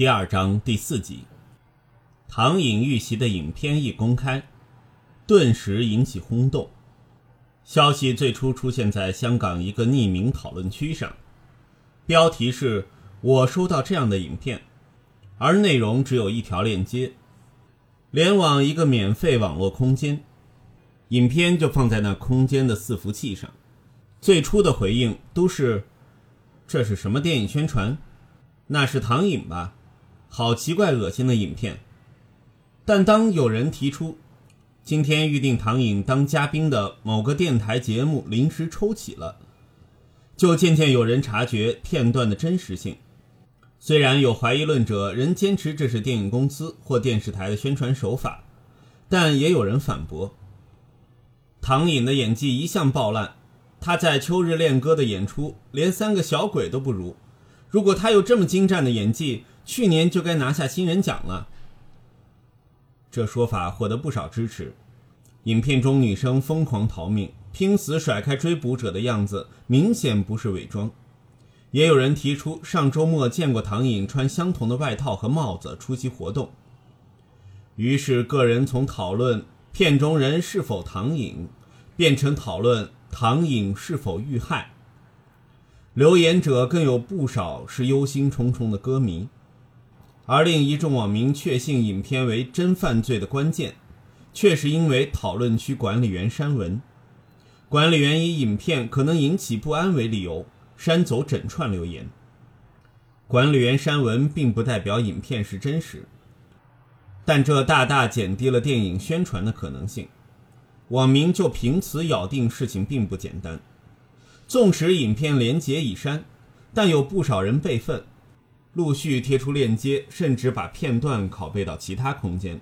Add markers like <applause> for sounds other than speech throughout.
第二章第四集，唐颖遇袭的影片一公开，顿时引起轰动。消息最初出现在香港一个匿名讨论区上，标题是“我收到这样的影片”，而内容只有一条链接，连往一个免费网络空间，影片就放在那空间的伺服器上。最初的回应都是：“这是什么电影宣传？那是唐颖吧？好奇怪、恶心的影片。”但当有人提出今天预定唐颖当嘉宾的某个电台节目临时抽起了，就渐渐有人察觉片段的真实性。虽然有怀疑论者仍坚持这是电影公司或电视台的宣传手法，但也有人反驳：唐颖的演技一向爆烂。他在《秋日恋歌》的演出连三个小鬼都不如。如果他有这么精湛的演技，去年就该拿下新人奖了。这说法获得不少支持。影片中女生疯狂逃命、拼死甩开追捕者的样子，明显不是伪装。也有人提出，上周末见过唐颖穿相同的外套和帽子出席活动。于是，个人从讨论片中人是否唐颖，变成讨论。唐颖是否遇害？留言者更有不少是忧心忡忡的歌迷，而令一众网民确信影片为真犯罪的关键，却是因为讨论区管理员删文。管理员以影片可能引起不安为理由，删走整串留言。管理员删文并不代表影片是真实，但这大大减低了电影宣传的可能性。网民就凭此咬定事情并不简单。纵使影片连结已删，但有不少人备份，陆续贴出链接，甚至把片段拷贝到其他空间。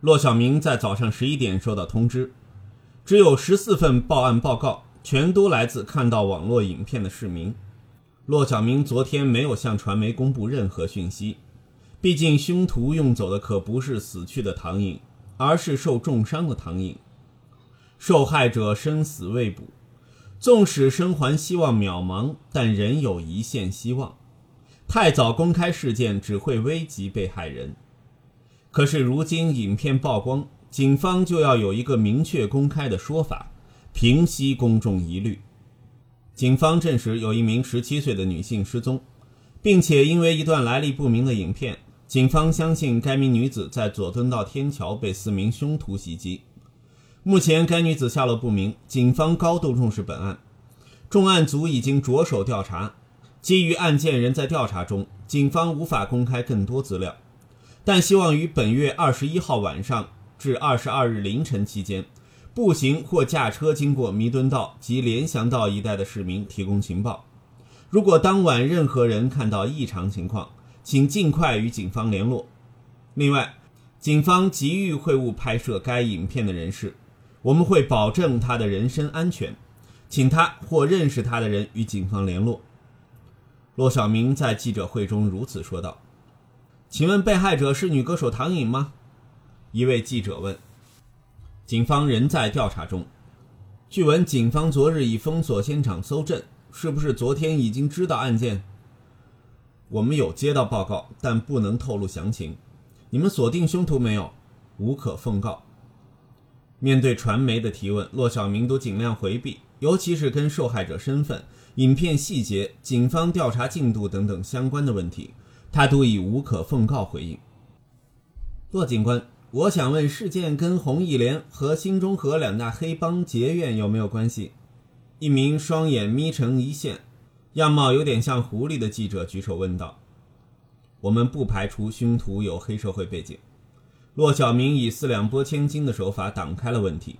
骆小明在早上十一点收到通知，只有十四份报案报告，全都来自看到网络影片的市民。骆小明昨天没有向传媒公布任何讯息，毕竟凶徒用走的可不是死去的唐颖，而是受重伤的唐颖。受害者生死未卜，纵使生还希望渺茫，但仍有一线希望。太早公开事件只会危及被害人。可是如今影片曝光，警方就要有一个明确公开的说法，平息公众疑虑。警方证实有一名十七岁的女性失踪，并且因为一段来历不明的影片，警方相信该名女子在佐敦道天桥被四名凶徒袭击。目前该女子下落不明，警方高度重视本案，重案组已经着手调查。基于案件仍在调查中，警方无法公开更多资料，但希望于本月二十一号晚上至二十二日凌晨期间，步行或驾车经过弥敦道及联祥道一带的市民提供情报。如果当晚任何人看到异常情况，请尽快与警方联络。另外，警方急于会晤拍摄该影片的人士。我们会保证他的人身安全，请他或认识他的人与警方联络。骆小明在记者会中如此说道。请问被害者是女歌手唐颖吗？一位记者问。警方仍在调查中。据闻警方昨日已封锁现场搜证，是不是昨天已经知道案件？我们有接到报告，但不能透露详情。你们锁定凶徒没有？无可奉告。面对传媒的提问，骆小明都尽量回避，尤其是跟受害者身份、影片细节、警方调查进度等等相关的问题，他都以无可奉告回应。骆警官，我想问，事件跟红艺莲和新中和两大黑帮结怨有没有关系？一名双眼眯成一线、样貌有点像狐狸的记者举手问道。我们不排除凶徒有黑社会背景。骆小明以四两拨千斤的手法挡开了问题。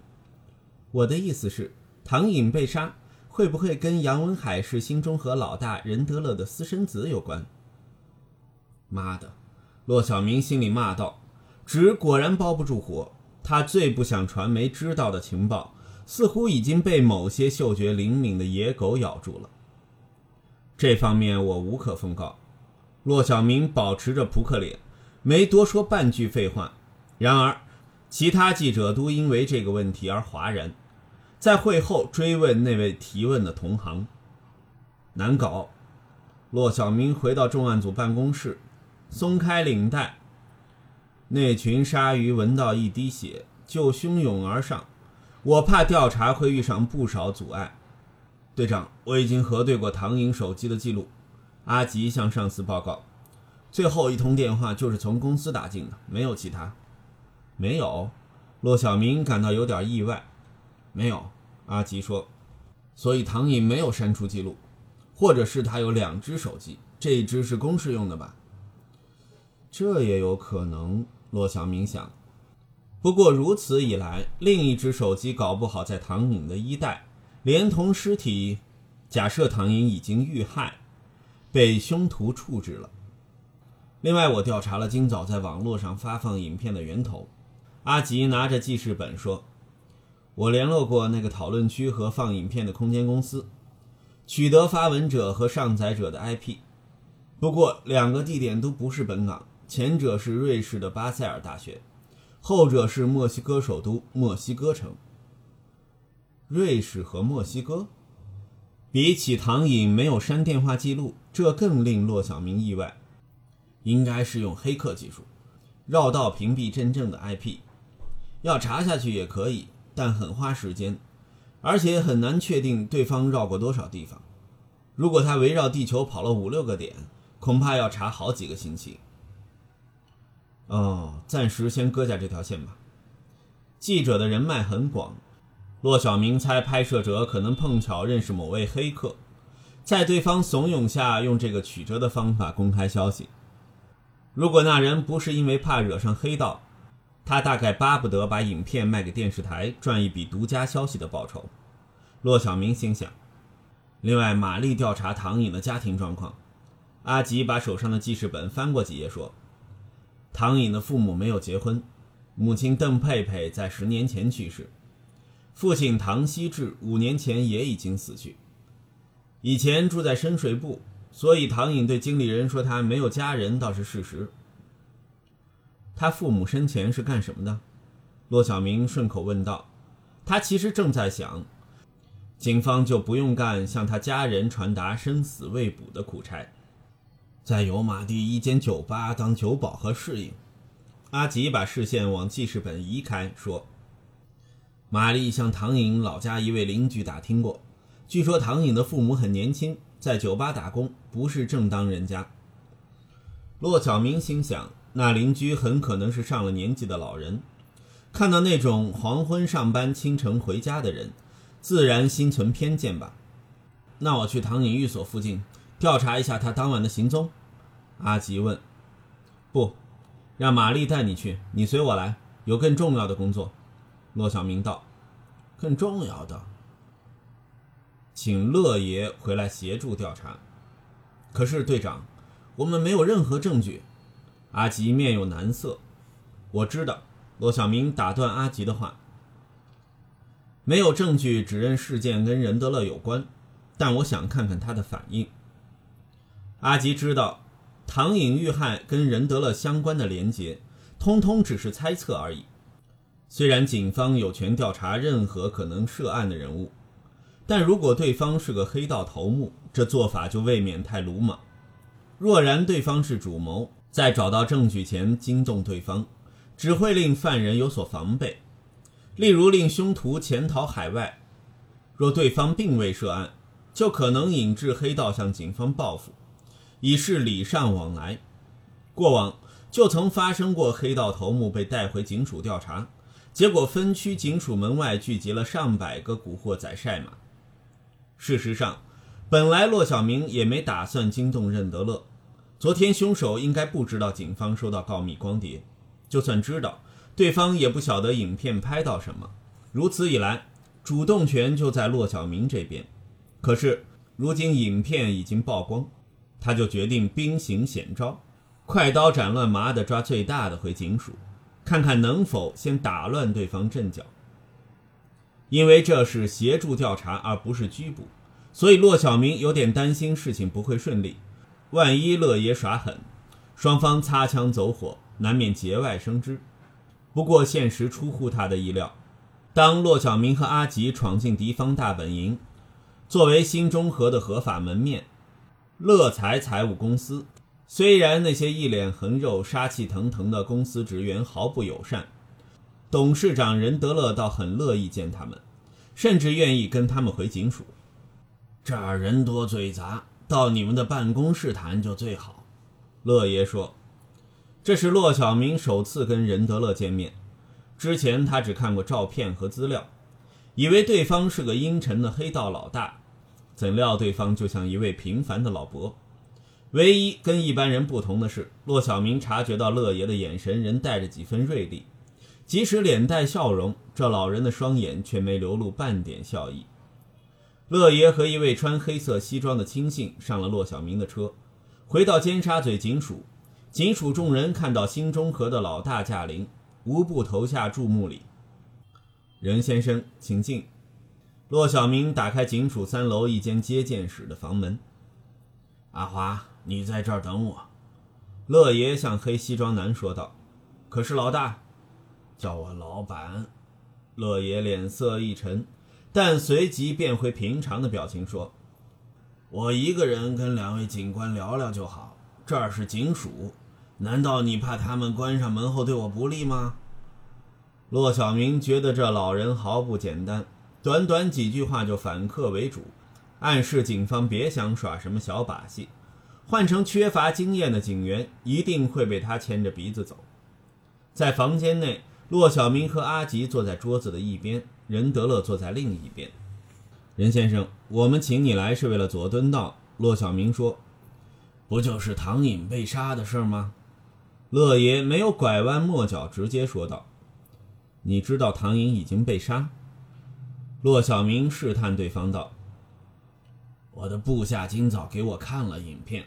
我的意思是，唐颖被杀会不会跟杨文海是新中和老大任德乐的私生子有关？妈的！骆小明心里骂道：“纸果然包不住火。”他最不想传媒知道的情报，似乎已经被某些嗅觉灵敏的野狗咬住了。这方面我无可奉告。骆小明保持着扑克脸，没多说半句废话。然而，其他记者都因为这个问题而哗然，在会后追问那位提问的同行。难搞。骆小明回到重案组办公室，松开领带。那群鲨鱼闻到一滴血，就汹涌而上。我怕调查会遇上不少阻碍。队长，我已经核对过唐颖手机的记录。阿吉向上司报告，最后一通电话就是从公司打进的，没有其他。没有。骆小明感到有点意外。没有。阿吉说。所以唐颖没有删除记录，或者是他有两只手机，这一只是公事用的吧？这也有可能。骆小明想。不过如此一来，另一只手机搞不好在唐颖的衣袋，连同尸体。假设唐颖已经遇害，被凶徒处置了。另外，我调查了今早在网络上发放影片的源头。阿吉拿着记事本说：“我联络过那个讨论区和放影片的空间公司，取得发文者和上载者的 IP。不过，两个地点都不是本港，前者是瑞士的巴塞尔大学。”后者是墨西哥首都墨西哥城。瑞士和墨西哥，比起唐颖没有删电话记录，这更令骆小明意外。应该是用黑客技术，绕道屏蔽真正的 IP。要查下去也可以，但很花时间，而且很难确定对方绕过多少地方。如果他围绕地球跑了五六个点，恐怕要查好几个星期。哦，暂时先搁下这条线吧。记者的人脉很广，骆小明猜拍摄者可能碰巧认识某位黑客，在对方怂恿下用这个曲折的方法公开消息。如果那人不是因为怕惹上黑道，他大概巴不得把影片卖给电视台赚一笔独家消息的报酬。骆小明心想。另外，玛丽调查唐颖的家庭状况。阿吉把手上的记事本翻过几页，说。唐颖的父母没有结婚，母亲邓佩佩在十年前去世，父亲唐希志五年前也已经死去。以前住在深水埗，所以唐颖对经理人说他没有家人倒是事实。他父母生前是干什么的？骆小明顺口问道。他其实正在想，警方就不用干向他家人传达生死未卜的苦差。在油麻地一间酒吧当酒保和侍应，阿吉把视线往记事本移开，说：“玛丽向唐颖老家一位邻居打听过，据说唐颖的父母很年轻，在酒吧打工，不是正当人家。”骆小明心想，那邻居很可能是上了年纪的老人，看到那种黄昏上班、清晨回家的人，自然心存偏见吧。那我去唐颖寓所附近。调查一下他当晚的行踪，阿吉问。不，让玛丽带你去，你随我来，有更重要的工作。骆小明道。更重要的，请乐爷回来协助调查。可是队长，我们没有任何证据。阿吉面有难色。我知道。罗小明打断阿吉的话。没有证据指认事件跟任德乐有关，但我想看看他的反应。阿吉知道，唐颖遇害跟任德乐相关的连结，通通只是猜测而已。虽然警方有权调查任何可能涉案的人物，但如果对方是个黑道头目，这做法就未免太鲁莽。若然对方是主谋，在找到证据前惊动对方，只会令犯人有所防备，例如令凶徒潜逃海外。若对方并未涉案，就可能引致黑道向警方报复。以示礼尚往来。过往就曾发生过黑道头目被带回警署调查，结果分区警署门外聚集了上百个古惑仔晒马。事实上，本来骆小明也没打算惊动任德乐。昨天凶手应该不知道警方收到告密光碟，就算知道，对方也不晓得影片拍到什么。如此一来，主动权就在骆小明这边。可是如今影片已经曝光。他就决定兵行险招，快刀斩乱麻地抓最大的回警署，看看能否先打乱对方阵脚。因为这是协助调查而不是拘捕，所以骆小明有点担心事情不会顺利。万一乐爷耍狠，双方擦枪走火，难免节外生枝。不过现实出乎他的意料，当骆小明和阿吉闯进敌方大本营，作为新中和的合法门面。乐财财务公司虽然那些一脸横肉、杀气腾腾的公司职员毫不友善，董事长任德乐倒很乐意见他们，甚至愿意跟他们回警署。这儿人多嘴杂，到你们的办公室谈就最好。乐爷说：“这是骆小明首次跟任德乐见面，之前他只看过照片和资料，以为对方是个阴沉的黑道老大，怎料对方就像一位平凡的老伯。唯一跟一般人不同的是，骆小明察觉到乐爷的眼神仍带着几分锐利，即使脸带笑容，这老人的双眼却没流露半点笑意。乐爷和一位穿黑色西装的亲信上了骆小明的车。”回到尖沙咀警署，警署众人看到新中和的老大驾临，无不投下注目礼。任先生，请进。骆小明打开警署三楼一间接见室的房门。阿华，你在这儿等我。乐爷向黑西装男说道。可是老大，叫我老板。乐爷脸色一沉，但随即变回平常的表情说。我一个人跟两位警官聊聊就好。这儿是警署，难道你怕他们关上门后对我不利吗？骆小明觉得这老人毫不简单，短短几句话就反客为主，暗示警方别想耍什么小把戏。换成缺乏经验的警员，一定会被他牵着鼻子走。在房间内，骆小明和阿吉坐在桌子的一边，任德乐坐在另一边。任先生，我们请你来是为了佐敦道。骆小明说：“不就是唐颖被杀的事吗？”乐爷没有拐弯抹角，直接说道：“你知道唐颖已经被杀？”骆小明试探对方道：“我的部下今早给我看了影片，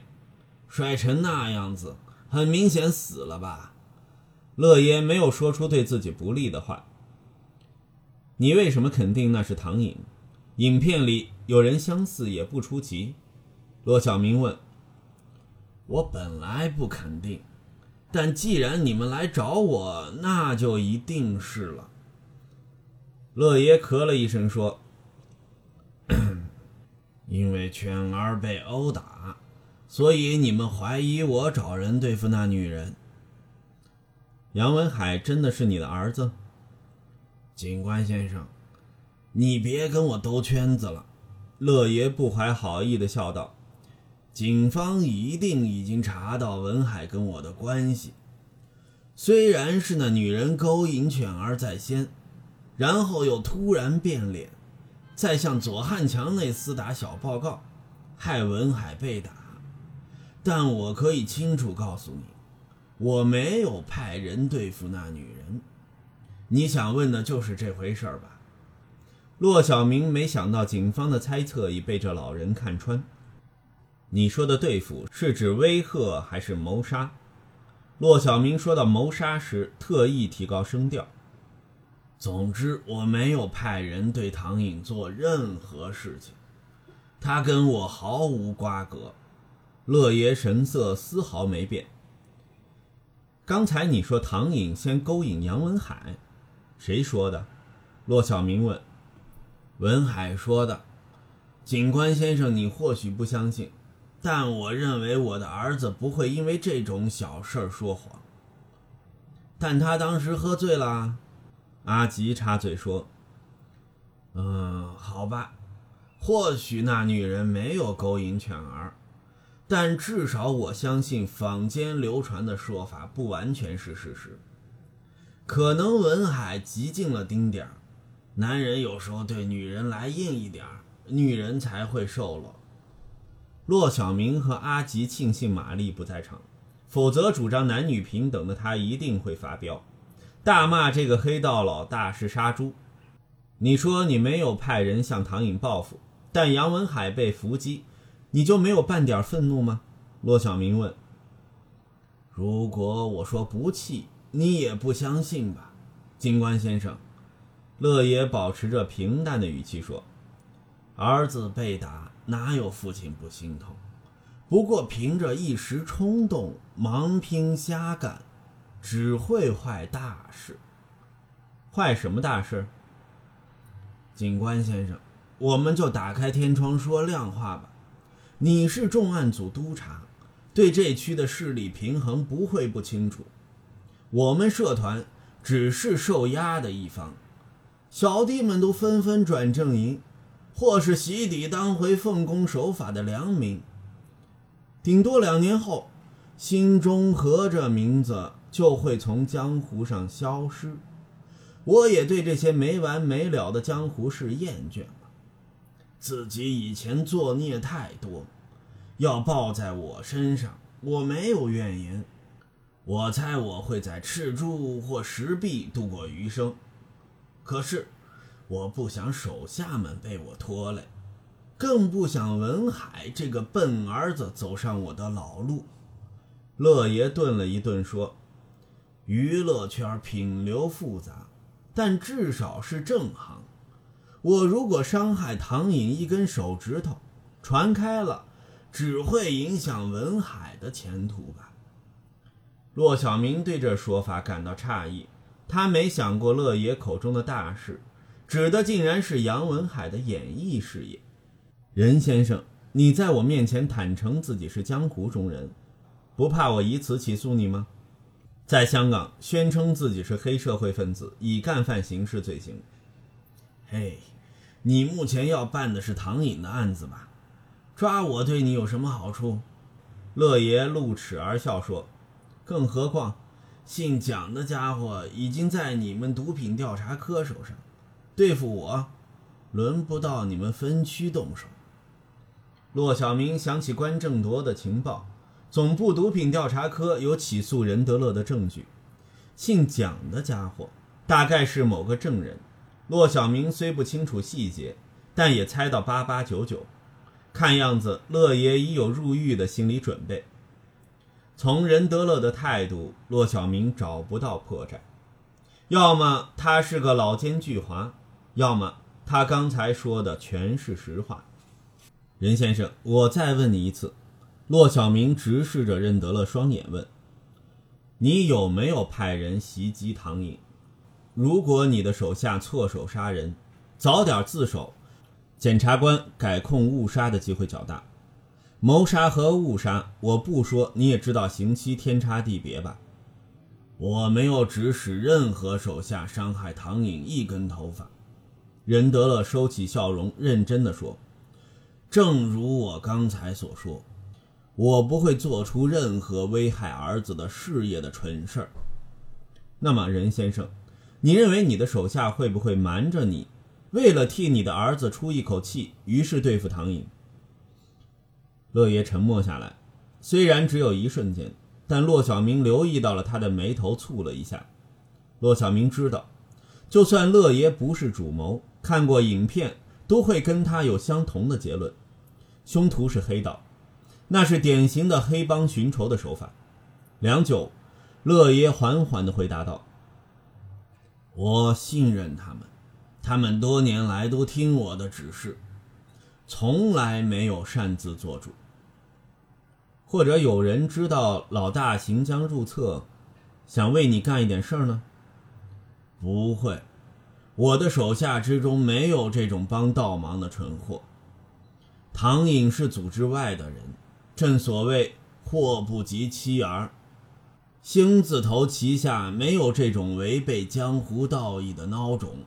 摔成那样子，很明显死了吧？”乐爷没有说出对自己不利的话。你为什么肯定那是唐颖？影片里有人相似也不出奇，骆小明问：“我本来不肯定，但既然你们来找我，那就一定是了。”乐爷咳了一声说：“ <coughs> 因为犬儿被殴打，所以你们怀疑我找人对付那女人。杨文海真的是你的儿子，警官先生。”你别跟我兜圈子了，乐爷不怀好意地笑道：“警方一定已经查到文海跟我的关系。虽然是那女人勾引犬儿在先，然后又突然变脸，再向左汉强那厮打小报告，害文海被打。但我可以清楚告诉你，我没有派人对付那女人。你想问的就是这回事吧？”骆小明没想到警方的猜测已被这老人看穿。你说的对付是指威吓还是谋杀？骆小明说到谋杀时，特意提高声调。总之，我没有派人对唐颖做任何事情，他跟我毫无瓜葛。乐爷神色丝毫没变。刚才你说唐颖先勾引杨文海，谁说的？骆小明问。文海说的：“警官先生，你或许不相信，但我认为我的儿子不会因为这种小事儿说谎。但他当时喝醉了。”阿吉插嘴说：“嗯，好吧，或许那女人没有勾引犬儿，但至少我相信坊间流传的说法不完全是事实。可能文海极尽了丁点儿。”男人有时候对女人来硬一点儿女人才会受落。骆小明和阿吉庆幸玛丽不在场，否则主张男女平等的他一定会发飙，大骂这个黑道老大是杀猪。你说你没有派人向唐颖报复，但杨文海被伏击，你就没有半点愤怒吗？骆小明问。如果我说不气，你也不相信吧，警官先生。乐爷保持着平淡的语气说：“儿子被打，哪有父亲不心痛？不过凭着一时冲动，盲拼瞎干，只会坏大事。坏什么大事？警官先生，我们就打开天窗说亮话吧。你是重案组督察，对这区的势力平衡不会不清楚。我们社团只是受压的一方，小弟们都纷纷转正营，或是洗底当回奉公守法的良民。顶多两年后，新中和这名字就会从江湖上消失。我也对这些没完没了的江湖事厌倦了。自己以前作孽太多，要报在我身上，我没有怨言。我猜我会在赤柱或石壁度过余生，可是我不想手下们被我拖累，更不想文海这个笨儿子走上我的老路。乐爷顿了一顿，说：“娱乐圈品流复杂，但至少是正行。我如果伤害唐颖一根手指头，传开了，只会影响文海的前途吧。”骆小明对这说法感到诧异，他没想过乐爷口中的大事，指的竟然是杨文海的演艺事业。任先生，你在我面前坦诚自己是江湖中人，不怕我以此起诉你吗？在香港宣称自己是黑社会分子，以干犯刑事罪行。嘿，你目前要办的是唐颖的案子吧？抓我对你有什么好处？乐爷露齿而笑说。更何况，姓蒋的家伙已经在你们毒品调查科手上，对付我，轮不到你们分区动手。骆小明想起关正铎的情报，总部毒品调查科有起诉任德乐的证据。姓蒋的家伙大概是某个证人。骆小明虽不清楚细节，但也猜到八八九九。看样子，乐爷已有入狱的心理准备。从任德乐的态度，骆小明找不到破绽。要么他是个老奸巨猾，要么他刚才说的全是实话。任先生，我再问你一次。骆小明直视着任德乐双眼问：“你有没有派人袭击唐颖？如果你的手下错手杀人，早点自首，检察官改控误杀的机会较大。”谋杀和误杀，我不说，你也知道刑期天差地别吧？我没有指使任何手下伤害唐颖一根头发。任德乐收起笑容，认真的说：“正如我刚才所说，我不会做出任何危害儿子的事业的蠢事儿。那么，任先生，你认为你的手下会不会瞒着你，为了替你的儿子出一口气，于是对付唐颖？”乐爷沉默下来，虽然只有一瞬间，但骆小明留意到了他的眉头蹙了一下。骆小明知道，就算乐爷不是主谋，看过影片都会跟他有相同的结论：凶徒是黑道，那是典型的黑帮寻仇的手法。良久，乐爷缓缓地回答道：“我信任他们，他们多年来都听我的指示，从来没有擅自做主。”或者有人知道老大行将入册，想为你干一点事儿呢？不会，我的手下之中没有这种帮倒忙的蠢货。唐颖是组织外的人，正所谓祸不及妻儿。星字头旗下没有这种违背江湖道义的孬种。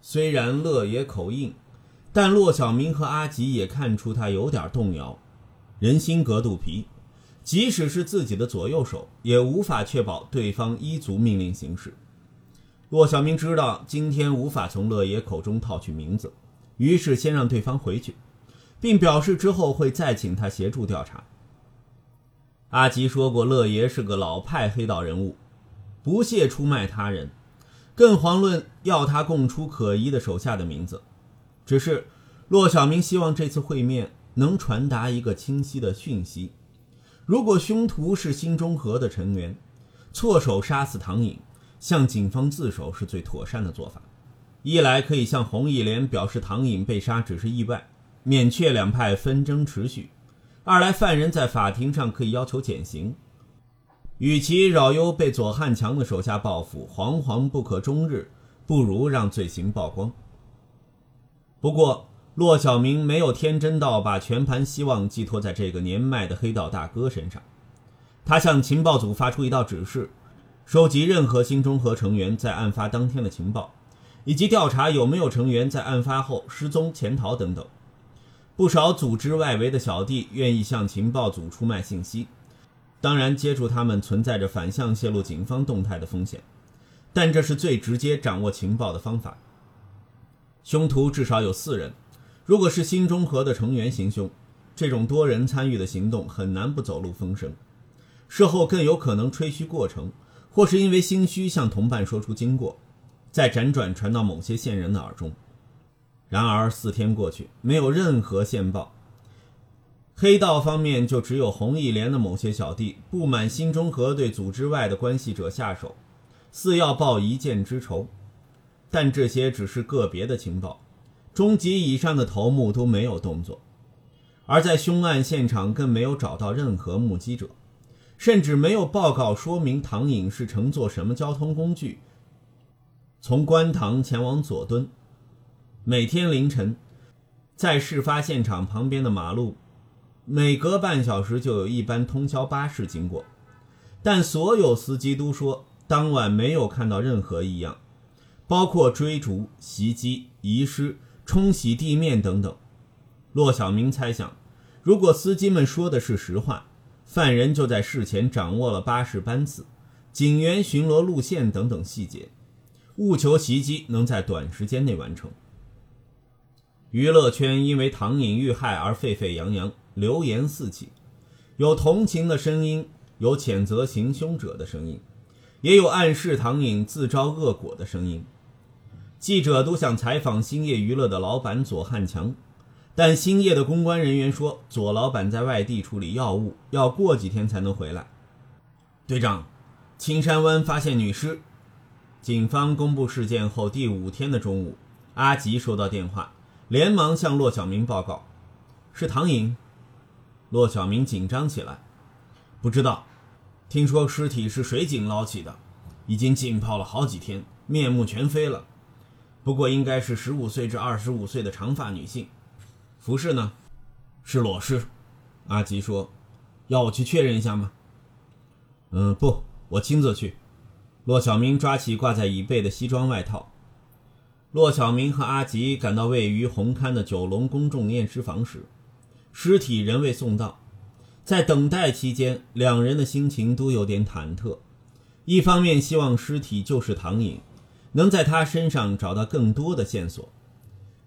虽然乐爷口硬，但骆小明和阿吉也看出他有点动摇。人心隔肚皮，即使是自己的左右手，也无法确保对方依足命令行事。骆小明知道今天无法从乐爷口中套取名字，于是先让对方回去，并表示之后会再请他协助调查。阿吉说过，乐爷是个老派黑道人物，不屑出卖他人，更遑论要他供出可疑的手下的名字。只是骆小明希望这次会面。能传达一个清晰的讯息：如果凶徒是新中和的成员，错手杀死唐颖，向警方自首是最妥善的做法。一来可以向红义莲表示唐颖被杀只是意外，免却两派纷争持续；二来犯人在法庭上可以要求减刑。与其扰忧被左汉强的手下报复，惶惶不可终日，不如让罪行曝光。不过。骆小明没有天真到把全盘希望寄托在这个年迈的黑道大哥身上。他向情报组发出一道指示，收集任何新中和成员在案发当天的情报，以及调查有没有成员在案发后失踪、潜逃等等。不少组织外围的小弟愿意向情报组出卖信息，当然接触他们存在着反向泄露警方动态的风险，但这是最直接掌握情报的方法。凶徒至少有四人，如果是新中和的成员行凶，这种多人参与的行动很难不走漏风声。事后更有可能吹嘘过程，或是因为心虚向同伴说出经过，再辗转传到某些线人的耳中。然而四天过去，没有任何线报。黑道方面就只有红一连的某些小弟不满新中和对组织外的关系者下手，似要报一箭之仇。但这些只是个别的情报，中级以上的头目都没有动作，而在凶案现场更没有找到任何目击者。甚至没有报告说明唐颖是乘坐什么交通工具从观塘前往佐敦。每天凌晨，在事发现场旁边的马路，每隔半小时就有一班通宵巴士经过，但所有司机都说当晚没有看到任何异样，包括追逐、袭击、遗失、冲洗地面等等。骆小明猜想，如果司机们说的是实话。犯人就在事前掌握了巴士班次、警员巡逻路线等等细节，务求袭击能在短时间内完成。娱乐圈因为唐颖遇害而沸沸扬扬，流言四起，有同情的声音，有谴责行凶者的声音，也有暗示唐颖自招恶果的声音。记者都想采访兴业娱乐的老板左汉强。但兴业的公关人员说，左老板在外地处理药物，要过几天才能回来。队长，青山湾发现女尸。警方公布事件后第五天的中午，阿吉收到电话，连忙向骆小明报告：“是唐颖。”骆小明紧张起来，不知道，听说尸体是水井捞起的，已经浸泡了好几天，面目全非了。不过应该是十五岁至二十五岁的长发女性。服饰呢？是裸尸。阿吉说：“要我去确认一下吗？”“嗯，不，我亲自去。”骆小明抓起挂在椅背的西装外套。骆小明和阿吉赶到位于红磡的九龙公众验尸房时，尸体仍未送到。在等待期间，两人的心情都有点忐忑。一方面希望尸体就是唐颖，能在他身上找到更多的线索。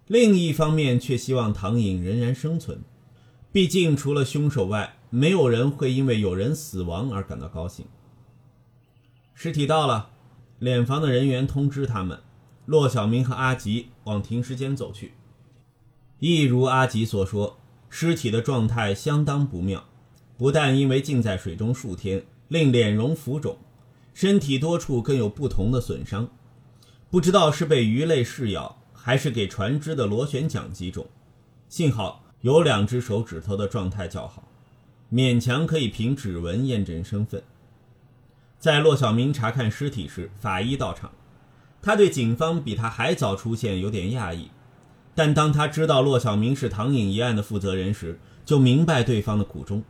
另一方面，却希望唐颖仍然生存。毕竟，除了凶手外，没有人会因为有人死亡而感到高兴。尸体到了，殓房的人员通知他们，骆小明和阿吉往停尸间走去。一如阿吉所说，尸体的状态相当不妙，不但因为浸在水中数天，令脸容浮肿，身体多处更有不同的损伤，不知道是被鱼类噬咬。还是给船只的螺旋桨击中，幸好有两只手指头的状态较好，勉强可以凭指纹验证身份。在骆小明查看尸体时，法医到场，他对警方比他还早出现有点讶异，但当他知道骆小明是唐颖一案的负责人时，就明白对方的苦衷。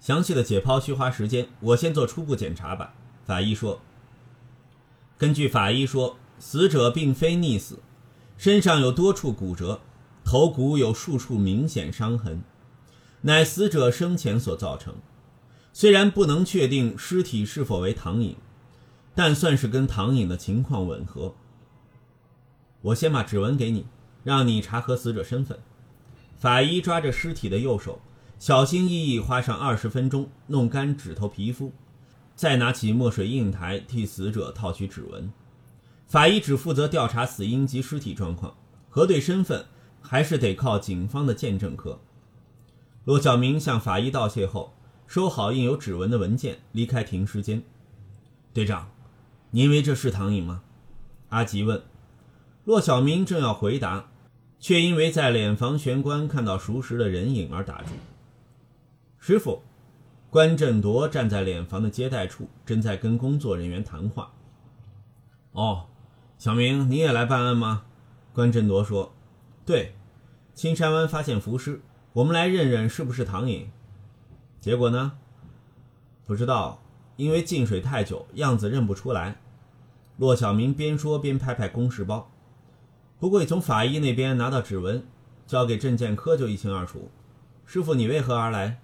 详细的解剖需花时间，我先做初步检查吧。法医说：“根据法医说，死者并非溺死。”身上有多处骨折，头骨有数处明显伤痕，乃死者生前所造成。虽然不能确定尸体是否为唐颖，但算是跟唐颖的情况吻合。我先把指纹给你，让你查核死者身份。法医抓着尸体的右手，小心翼翼花上二十分钟弄干指头皮肤，再拿起墨水印台替死者套取指纹。法医只负责调查死因及尸体状况，核对身份还是得靠警方的见证科。骆小明向法医道谢后，收好印有指纹的文件，离开停尸间。队长，您以为这是唐颖吗？阿吉问。骆小明正要回答，却因为在脸房玄关看到熟识的人影而打住。师傅，关振铎站在殓房的接待处，正在跟工作人员谈话。哦。小明，你也来办案吗？关振铎说：“对，青山湾发现浮尸，我们来认认是不是唐颖。结果呢？不知道，因为进水太久，样子认不出来。骆小明边说边拍拍公事包，不过从法医那边拿到指纹，交给证件科就一清二楚。师傅，你为何而来？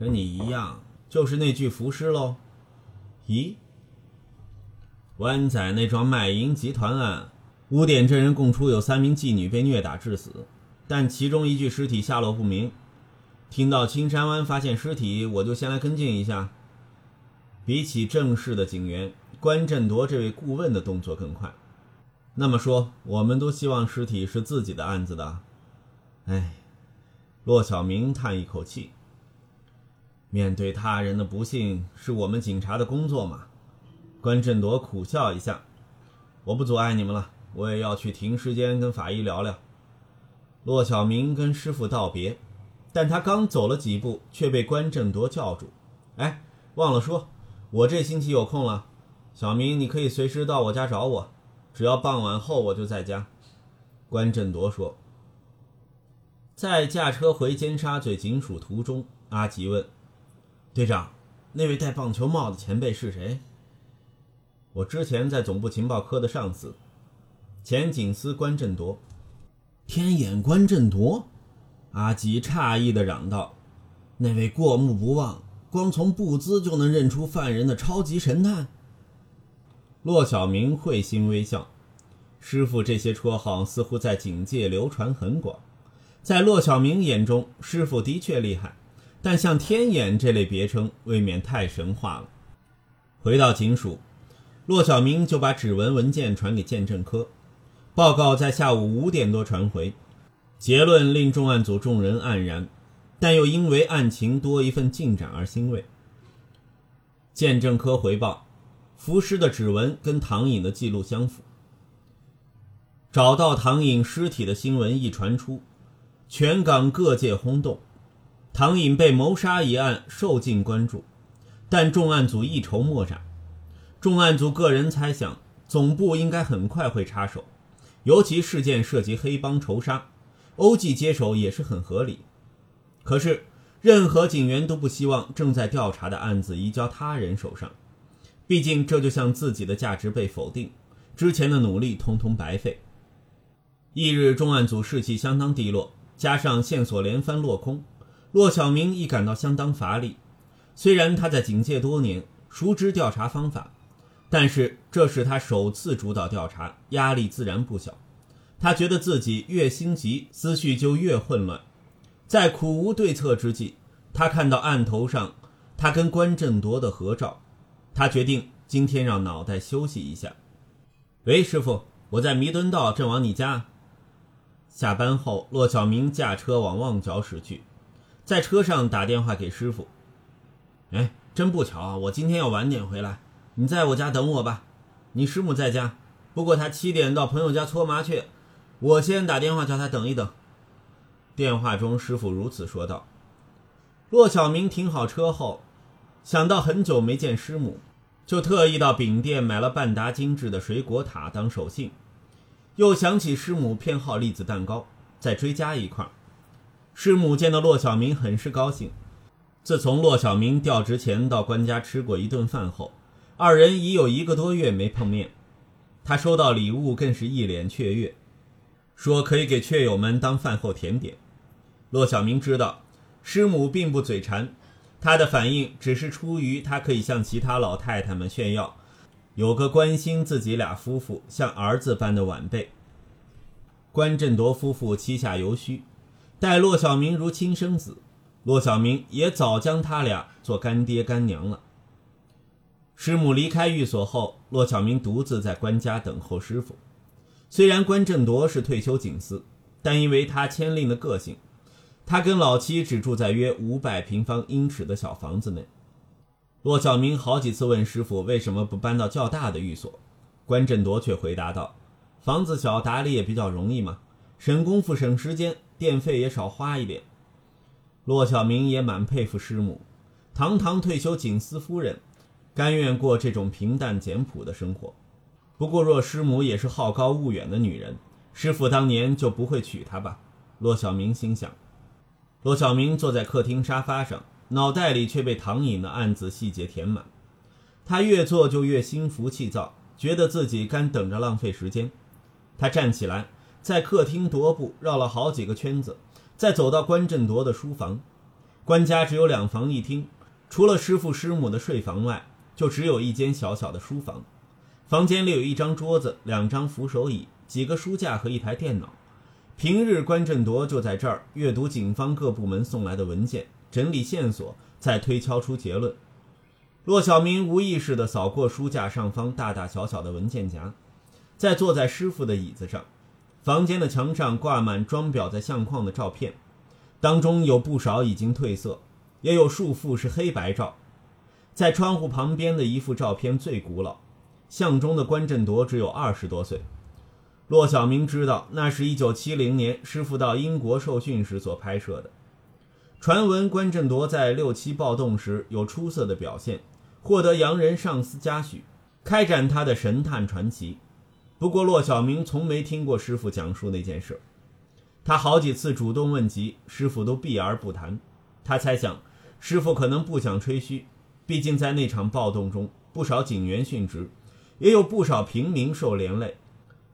跟你一样，就是那具浮尸喽。咦？湾仔那桩卖淫集团案，污点证人供出有三名妓女被虐打致死，但其中一具尸体下落不明。听到青山湾发现尸体，我就先来跟进一下。比起正式的警员，关振铎这位顾问的动作更快。那么说，我们都希望尸体是自己的案子的。哎，骆小明叹一口气。面对他人的不幸，是我们警察的工作嘛？关振铎苦笑一下。我不阻碍你们了，我也要去停尸间跟法医聊聊。骆小明跟师傅道别。但他刚走了几步，却被关振铎叫住。哎，忘了说，我这星期有空了，小明你可以随时到我家找我，只要傍晚后我就在家。关振铎说。在驾车回尖沙咀警署途中，阿吉问队长：“那位戴棒球帽的前辈是谁？”我之前在总部情报科的上司，前警司关振铎。天眼关振铎。阿吉诧异的嚷道：“那位过目不忘，光从步姿就能认出犯人的超级神探。”骆小明会心微笑。师傅这些绰号似乎在警界流传很广，在骆小明眼中，师傅的确厉害，但像天眼这类别称未免太神话了。回到警署，骆小明就把指纹文件传给鉴证科，报告在下午五点多传回。结论令重案组众人黯然，但又因为案情多一份进展而欣慰。鉴证科回报，浮尸的指纹跟唐颖的记录相符。找到唐颖尸体的新闻一传出，全港各界轰动，唐颖被谋杀一案受尽关注，但重案组一筹莫展。重案组个人猜想，总部应该很快会插手，尤其事件涉及黑帮仇杀。欧记接手也是很合理，可是任何警员都不希望正在调查的案子移交他人手上，毕竟这就像自己的价值被否定，之前的努力通通白费。翌日重案组士气相当低落，加上线索连番落空，骆小明亦感到相当乏力。虽然他在警界多年，熟知调查方法，但是这是他首次主导调查，压力自然不小。他觉得自己越心急，思绪就越混乱。在苦无对策之际，他看到案头上他跟关振铎的合照，他决定今天让脑袋休息一下。喂，师傅，我在弥敦道，正往你家。下班后，骆小明驾车往旺角驶去，在车上打电话给师傅。哎，真不巧啊，我今天要晚点回来，你在我家等我吧。你师母在家，不过她七点到朋友家搓麻雀。我先打电话叫她等一等。电话中，师傅如此说道。骆小明停好车后，想到很久没见师母，就特意到饼店买了半打精致的水果塔当手信。又想起师母偏好栗子蛋糕，再追加一块。师母见到骆小明，很是高兴。自从骆小明调职前到官家吃过一顿饭后，二人已有一个多月没碰面。他收到礼物，更是一脸雀跃。说可以给雀友们当饭后甜点。骆小明知道师母并不嘴馋，他的反应只是出于他可以向其他老太太们炫耀，有个关心自己俩夫妇像儿子般的晚辈。关振铎夫妇膝下犹虚，待骆小明如亲生子，骆小明也早将他俩做干爹干娘了。师母离开寓所后，骆小明独自在关家等候师傅。虽然关振铎是退休警司，但因为他谦吝的个性，他跟老七只住在约五百平方英尺的小房子内。骆小明好几次问师傅为什么不搬到较大的寓所，关振铎却回答道：“房子小，打理也比较容易嘛，省功夫省时间，电费也少花一点。”骆小明也蛮佩服师母，堂堂退休警司夫人，甘愿过这种平淡简朴的生活。不过，若师母也是好高骛远的女人，师傅当年就不会娶她吧？骆小明心想。骆小明坐在客厅沙发上，脑袋里却被唐颖的案子细节填满。他越做就越心浮气躁，觉得自己干等着浪费时间。他站起来，在客厅踱步，绕了好几个圈子，再走到关振铎的书房。关家只有两房一厅，除了师傅师母的睡房外，就只有一间小小的书房。房间里有一张桌子、两张扶手椅、几个书架和一台电脑。平日关振铎就在这儿阅读警方各部门送来的文件，整理线索，再推敲出结论。骆小明无意识地扫过书架上方大大小小的文件夹，再坐在师傅的椅子上。房间的墙上挂满装裱在相框的照片，当中有不少已经褪色，也有数幅是黑白照。在窗户旁边的一幅照片最古老，相中的关振铎只有二十多岁。骆小明知道，那是一九七零年师傅到英国受训时所拍摄的。传闻关振铎在六七暴动时有出色的表现，获得洋人上司嘉许，开展他的神探传奇。不过，骆小明从没听过师傅讲述那件事。他好几次主动问及，师傅都避而不谈。他猜想，师傅可能不想吹嘘，毕竟在那场暴动中，不少警员殉职，也有不少平民受连累。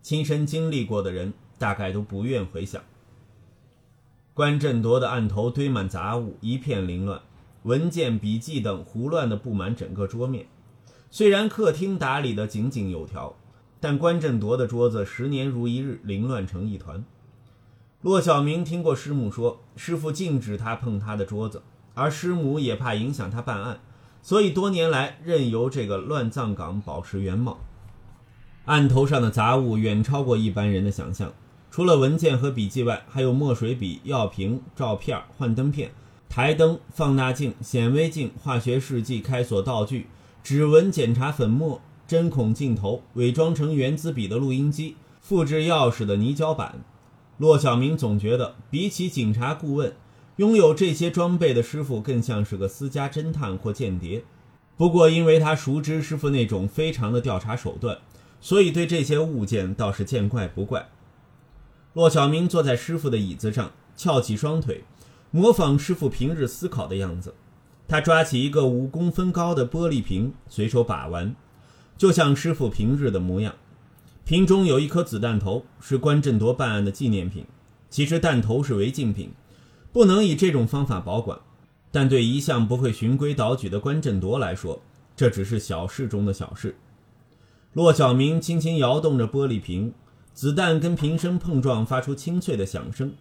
亲身经历过的人，大概都不愿回想。关振铎的案头堆满杂物，一片凌乱，文件、笔记等胡乱地布满整个桌面。虽然客厅打理得井井有条，但关振铎的桌子十年如一日，凌乱成一团。骆小明听过师母说，师傅禁止他碰他的桌子，而师母也怕影响他办案，所以多年来任由这个乱葬岗保持原貌。案头上的杂物远超过一般人的想象。除了文件和笔记外，还有墨水笔、药瓶、照片、幻灯片、台灯、放大镜、显微镜、化学试剂、开锁道具、指纹检查粉末、针孔镜头、伪装成原子笔的录音机、复制钥匙的泥胶板。骆小明总觉得，比起警察顾问，拥有这些装备的师傅更像是个私家侦探或间谍。不过，因为他熟知师傅那种非常的调查手段，所以对这些物件倒是见怪不怪。骆小明坐在师傅的椅子上，翘起双腿，模仿师傅平日思考的样子。他抓起一个五公分高的玻璃瓶，随手把玩，就像师傅平日的模样。瓶中有一颗子弹头，是关振铎办案的纪念品。其实弹头是违禁品，不能以这种方法保管。但对一向不会循规蹈矩的关振铎来说，这只是小事中的小事。骆小明轻轻摇动着玻璃瓶。子弹跟瓶身碰撞，发出清脆的响声。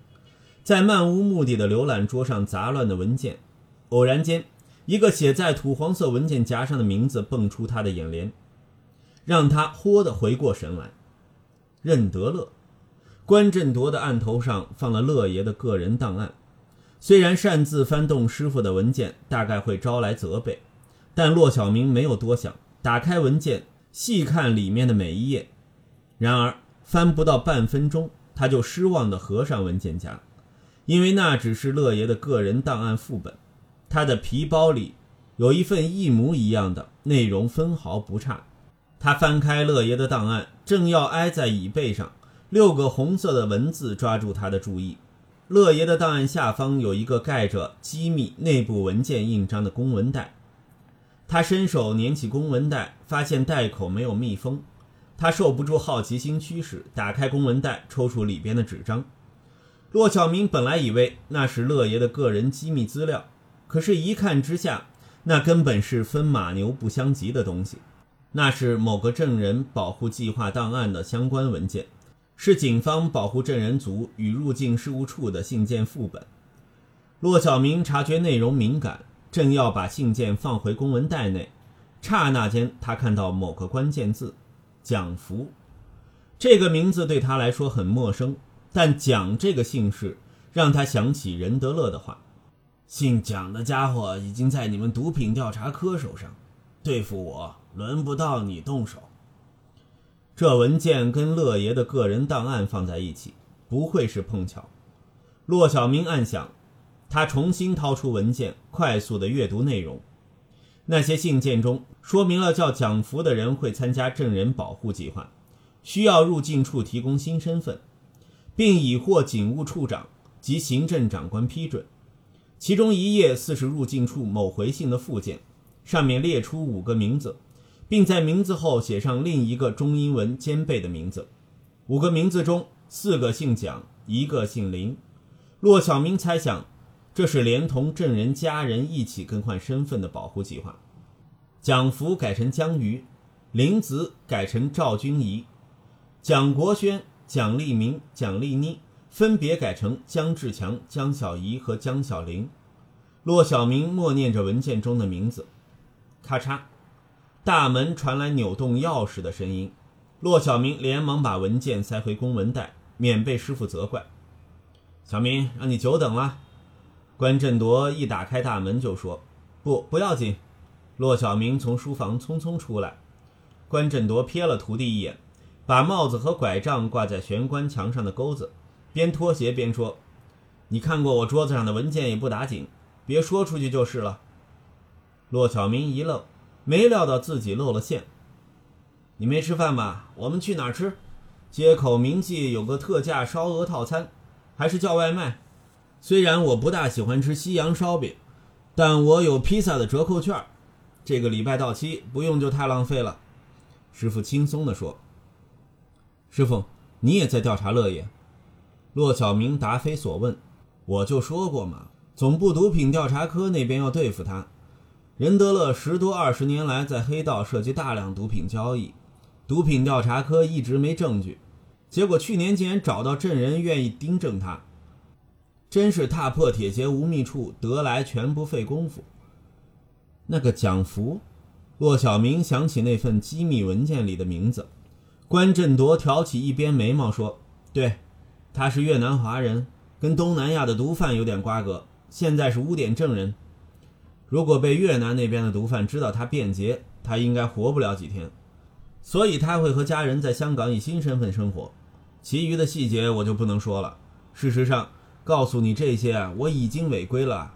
在漫无目的的浏览桌上杂乱的文件，偶然间，一个写在土黄色文件夹上的名字蹦出他的眼帘，让他豁地回过神来。任德乐，关振铎的案头上放了乐爷的个人档案。虽然擅自翻动师傅的文件大概会招来责备，但骆小明没有多想，打开文件，细看里面的每一页。然而。翻不到半分钟，他就失望地合上文件夹，因为那只是乐爷的个人档案副本。他的皮包里有一份一模一样的，内容分毫不差。他翻开乐爷的档案，正要挨在椅背上，六个红色的文字抓住他的注意。乐爷的档案下方有一个盖着机密内部文件印章的公文袋。他伸手捻起公文袋，发现袋口没有密封。他受不住好奇心驱使，打开公文袋，抽出里边的纸张。骆小明本来以为那是乐爷的个人机密资料，可是，一看之下，那根本是分马牛不相及的东西。那是某个证人保护计划档案的相关文件，是警方保护证人组与入境事务处的信件副本。骆小明察觉内容敏感，正要把信件放回公文袋内，刹那间，他看到某个关键字。蒋福，这个名字对他来说很陌生，但蒋这个姓氏让他想起任德乐的话：“姓蒋的家伙已经在你们毒品调查科手上，对付我轮不到你动手。”这文件跟乐爷的个人档案放在一起，不会是碰巧。骆小明暗想，他重新掏出文件，快速的阅读内容。那些信件中说明了叫蒋福的人会参加证人保护计划，需要入境处提供新身份，并已获警务处长、及行政长官批准。其中一页似是入境处某回信的附件，上面列出五个名字，并在名字后写上另一个中英文兼备的名字。五个名字中，四个姓蒋，一个姓林。骆小明猜想，这是连同证人家人一起更换身份的保护计划。蒋福改成江瑜，林子改成赵君怡，蒋国轩、蒋立明、蒋丽妮分别改成江志强、江小怡和江小玲。骆小明默念着文件中的名字，咔嚓，大门传来扭动钥匙的声音。骆小明连忙把文件塞回公文袋，免被师傅责怪。小明，让你久等了。关振铎一打开大门就说：“不，不要紧。”骆小明从书房匆匆出来，关振铎瞥了徒弟一眼，把帽子和拐杖挂在玄关墙上的钩子，边脱鞋边说：“你看过我桌子上的文件也不打紧，别说出去就是了。”骆小明一愣，没料到自己露了馅。“你没吃饭吧？我们去哪儿吃？街口明记有个特价烧鹅套餐，还是叫外卖？虽然我不大喜欢吃西洋烧饼，但我有披萨的折扣券。”这个礼拜到期，不用就太浪费了。”师傅轻松地说。“师傅，你也在调查乐爷？”骆小明答非所问。“我就说过嘛，总部毒品调查科那边要对付他。任德乐十多二十年来在黑道涉及大量毒品交易，毒品调查科一直没证据，结果去年竟然找到证人愿意盯正他，真是踏破铁鞋无觅处，得来全不费工夫。”那个蒋福，骆小明想起那份机密文件里的名字。关振铎挑起一边眉毛说：“对，他是越南华人，跟东南亚的毒贩有点瓜葛，现在是污点证人。如果被越南那边的毒贩知道他变节，他应该活不了几天。所以他会和家人在香港以新身份生活。其余的细节我就不能说了。事实上，告诉你这些，我已经违规了。”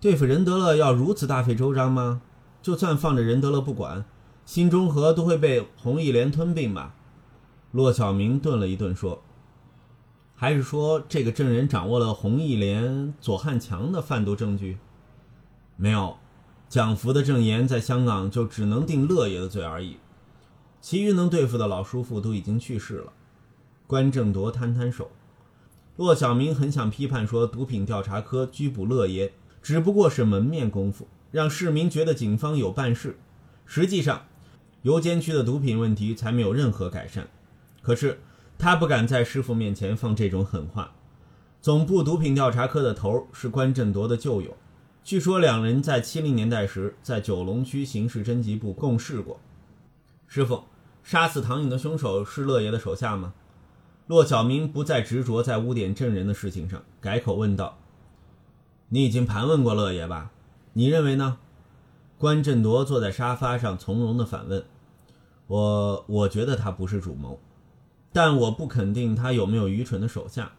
对付任德乐要如此大费周章吗？就算放着任德乐不管，新中和都会被红一连吞并吧？骆小明顿了一顿说：“还是说这个证人掌握了红一连、左汉强的贩毒证据？没有，蒋福的证言在香港就只能定乐爷的罪而已，其余能对付的老叔父都已经去世了。”关正铎摊摊手。骆小明很想批判说，毒品调查科拘捕乐爷。只不过是门面功夫，让市民觉得警方有办事。实际上，油尖区的毒品问题才没有任何改善。可是他不敢在师傅面前放这种狠话。总部毒品调查科的头是关振铎的旧友，据说两人在七零年代时在九龙区刑事侦缉部共事过。师傅，杀死唐颖的凶手是乐爷的手下吗？骆小明不再执着在污点证人的事情上，改口问道。你已经盘问过乐爷吧？你认为呢？关振铎坐在沙发上，从容地反问：“我我觉得他不是主谋，但我不肯定他有没有愚蠢的手下，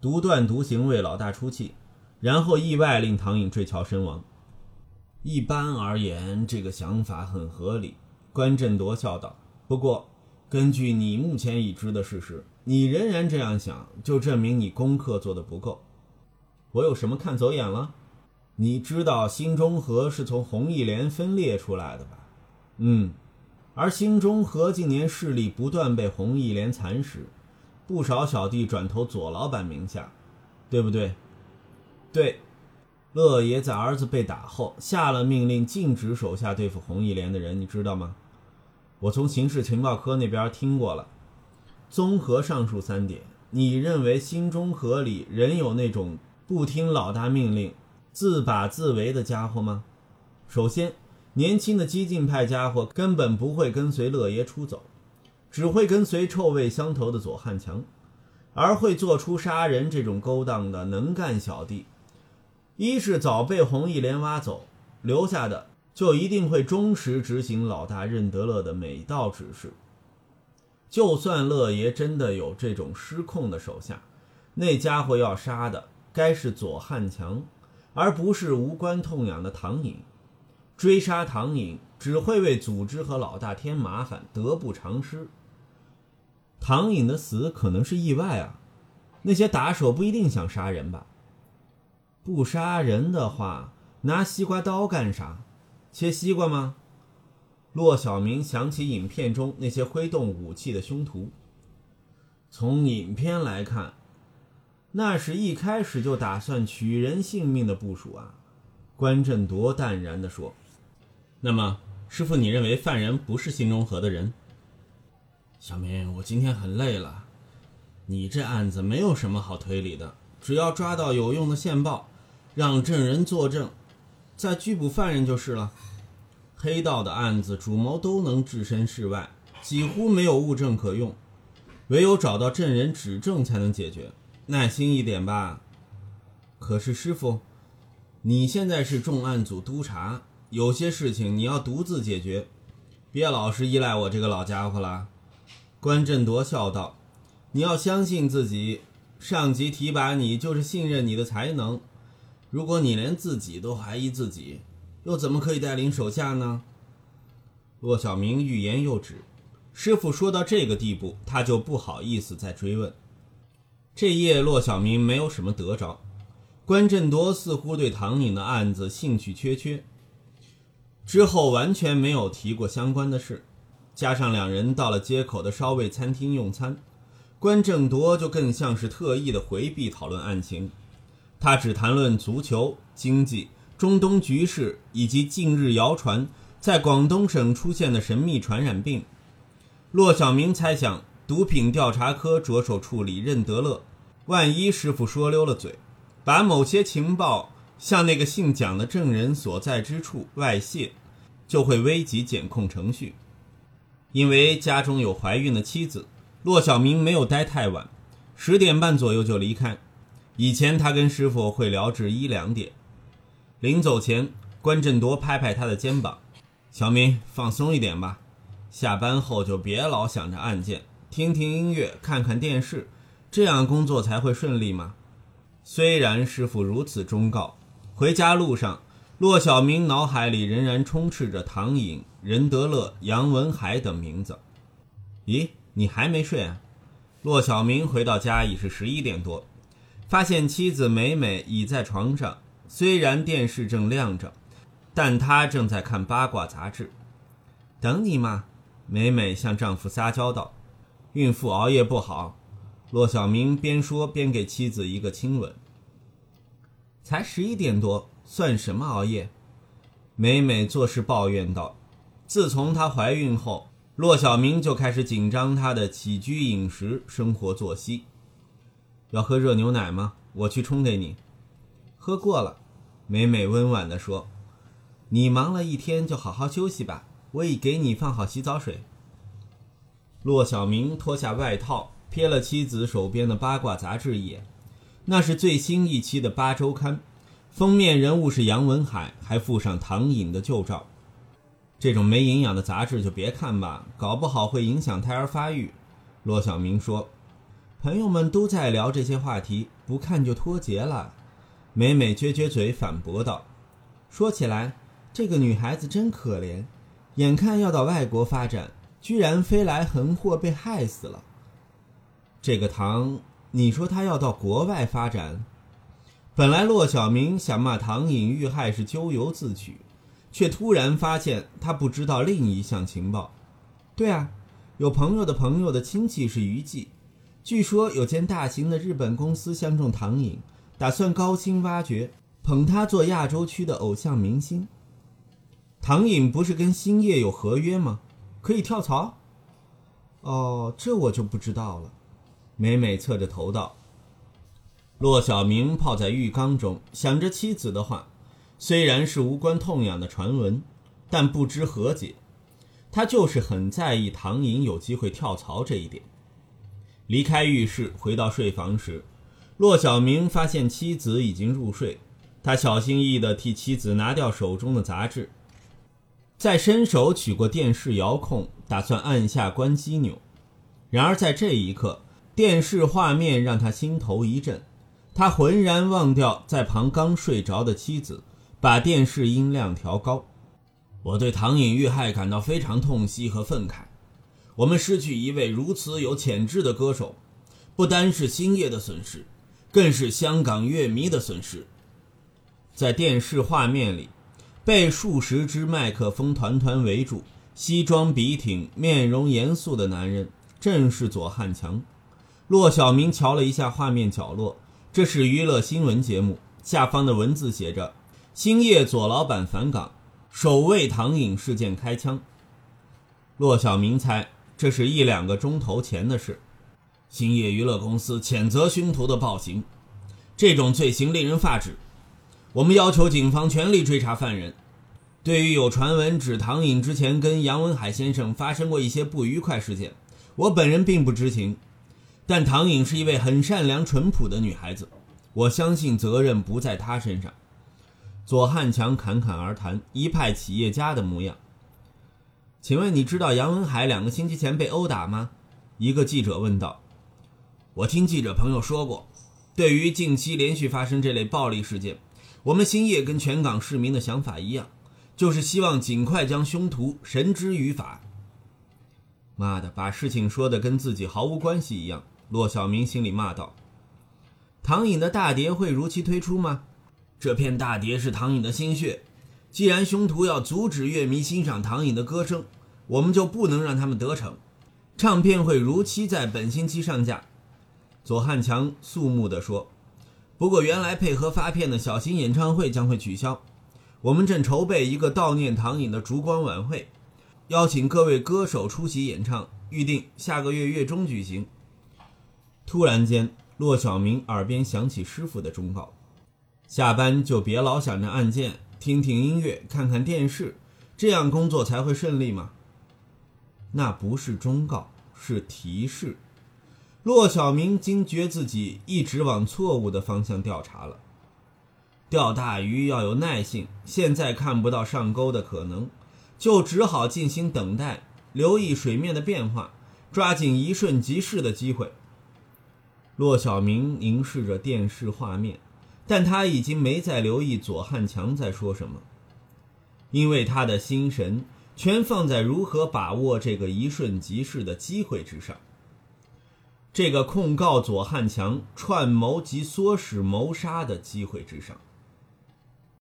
独断独行为老大出气，然后意外令唐颖坠桥身亡。一般而言，这个想法很合理。”关振铎笑道：“不过，根据你目前已知的事实，你仍然这样想，就证明你功课做得不够。”我有什么看走眼了？你知道新中和是从红一连分裂出来的吧？嗯，而新中和近年势力不断被红一连蚕食，不少小弟转投左老板名下，对不对？对，乐爷在儿子被打后下了命令，禁止手下对付红一连的人，你知道吗？我从刑事情报科那边听过了。综合上述三点，你认为新中和里仍有那种？不听老大命令、自把自为的家伙吗？首先，年轻的激进派家伙根本不会跟随乐爷出走，只会跟随臭味相投的左汉强，而会做出杀人这种勾当的能干小弟。一是早被红一连挖走，留下的就一定会忠实执行老大任德乐的每道指示。就算乐爷真的有这种失控的手下，那家伙要杀的。该是左汉强，而不是无关痛痒的唐颖。追杀唐颖只会为组织和老大添麻烦，得不偿失。唐颖的死可能是意外啊！那些打手不一定想杀人吧？不杀人的话，拿西瓜刀干啥？切西瓜吗？骆小明想起影片中那些挥动武器的凶徒。从影片来看，那是一开始就打算取人性命的部署啊！关振铎淡然地说：“那么，师傅，你认为犯人不是新中和的人？”小明，我今天很累了。你这案子没有什么好推理的，只要抓到有用的线报，让证人作证，再拘捕犯人就是了。黑道的案子主谋都能置身事外，几乎没有物证可用，唯有找到证人指证才能解决。耐心一点吧。可是师傅，你现在是重案组督察，有些事情你要独自解决，别老是依赖我这个老家伙了。关振铎笑道：“你要相信自己，上级提拔你就是信任你的才能。如果你连自己都怀疑自己，又怎么可以带领手下呢？”骆小明欲言又止，师傅说到这个地步，他就不好意思再追问。这夜，骆小明没有什么得着。关振铎似乎对唐颖的案子兴趣缺缺，之后完全没有提过相关的事。加上两人到了街口的烧味餐厅用餐，关振铎就更像是特意的回避讨论案情，他只谈论足球、经济、中东局势以及近日谣传在广东省出现的神秘传染病。骆小明猜想，毒品调查科着手处理任德乐，万一师傅说溜了嘴，把某些情报向那个姓蒋的证人所在之处外泄，就会危及检控程序。因为家中有怀孕的妻子，骆小明没有待太晚，十点半左右就离开。以前他跟师傅会聊至一两点。临走前，关振铎拍拍他的肩膀：“小明，放松一点吧。下班后就别老想着案件，听听音乐，看看电视，这样工作才会顺利嘛。”虽然师傅如此忠告，回家路上。骆小明脑海里仍然充斥着唐颖、任德乐、杨文海等名字。咦，你还没睡啊？骆小明回到家已是十一点多，发现妻子美美倚在床上，虽然电视正亮着，但她正在看八卦杂志。等你嘛，美美向丈夫撒娇道：“孕妇熬夜不好。”骆小明边说边给妻子一个亲吻。才十一点多。算什么熬夜？美美做事抱怨道：“自从她怀孕后，骆小明就开始紧张她的起居饮食、生活作息。要喝热牛奶吗？我去冲给你。喝过了。”美美温婉地说：“你忙了一天，就好好休息吧。我已给你放好洗澡水。”骆小明脱下外套，瞥了妻子手边的八卦杂志一眼，那是最新一期的《八周刊》。封面人物是杨文海，还附上唐颖的旧照。这种没营养的杂志就别看吧，搞不好会影响胎儿发育。骆小明说：“朋友们都在聊这些话题，不看就脱节了。”美美撅撅嘴反驳道：“说起来，这个女孩子真可怜，眼看要到外国发展，居然飞来横祸被害死了。这个唐，你说她要到国外发展？”本来骆小明想骂唐颖遇害是咎由自取，却突然发现他不知道另一项情报。对啊，有朋友的朋友的亲戚是娱记，据说有间大型的日本公司相中唐颖，打算高薪挖掘，捧他做亚洲区的偶像明星。唐颖不是跟星夜有合约吗？可以跳槽？哦，这我就不知道了。美美侧着头道。骆小明泡在浴缸中，想着妻子的话，虽然是无关痛痒的传闻，但不知何解，他就是很在意唐颖有机会跳槽这一点。离开浴室回到睡房时，骆小明发现妻子已经入睡，他小心翼翼地替妻子拿掉手中的杂志，再伸手取过电视遥控，打算按下关机钮。然而在这一刻，电视画面让他心头一震。他浑然忘掉在旁刚睡着的妻子，把电视音量调高。我对唐颖遇害感到非常痛惜和愤慨。我们失去一位如此有潜质的歌手，不单是星夜的损失，更是香港乐迷的损失。在电视画面里，被数十只麦克风团团围住，西装笔挺、面容严肃的男人，正是左汉强。骆小明瞧了一下画面角落，这是娱乐新闻节目，下方的文字写着：“星夜左老板返岗，首位唐颖事件开枪。”骆小明猜这是一两个钟头前的事。星夜娱乐公司谴责凶徒的暴行，这种罪行令人发指。我们要求警方全力追查犯人。对于有传闻指唐颖之前跟杨文海先生发生过一些不愉快事件，我本人并不知情。但唐颖是一位很善良、淳朴的女孩子，我相信责任不在她身上。左汉强侃侃而谈，一派企业家的模样。请问你知道杨文海两个星期前被殴打吗？一个记者问道。我听记者朋友说过，对于近期连续发生这类暴力事件，我们兴业跟全港市民的想法一样，就是希望尽快将凶徒绳之于法。妈的，把事情说的跟自己毫无关系一样。骆小明心里骂道：“唐颖的大碟会如期推出吗？这片大碟是唐颖的心血。既然凶徒要阻止乐迷欣赏唐颖的歌声，我们就不能让他们得逞。唱片会如期在本星期上架。”左汉强肃穆地说：“不过，原来配合发片的小型演唱会将会取消。我们正筹备一个悼念唐颖的烛光晚会，邀请各位歌手出席演唱，预定下个月月中举行。”突然间，骆小明耳边响起师傅的忠告：“下班就别老想着按键，听听音乐，看看电视，这样工作才会顺利嘛。”那不是忠告，是提示。骆小明惊觉自己一直往错误的方向调查了。钓大鱼要有耐性，现在看不到上钩的可能，就只好静心等待，留意水面的变化，抓紧一瞬即逝的机会。骆小明凝视着电视画面，但他已经没再留意左汉强在说什么，因为他的心神全放在如何把握这个一瞬即逝的机会之上。这个控告左汉强串谋及唆使谋杀的机会之上。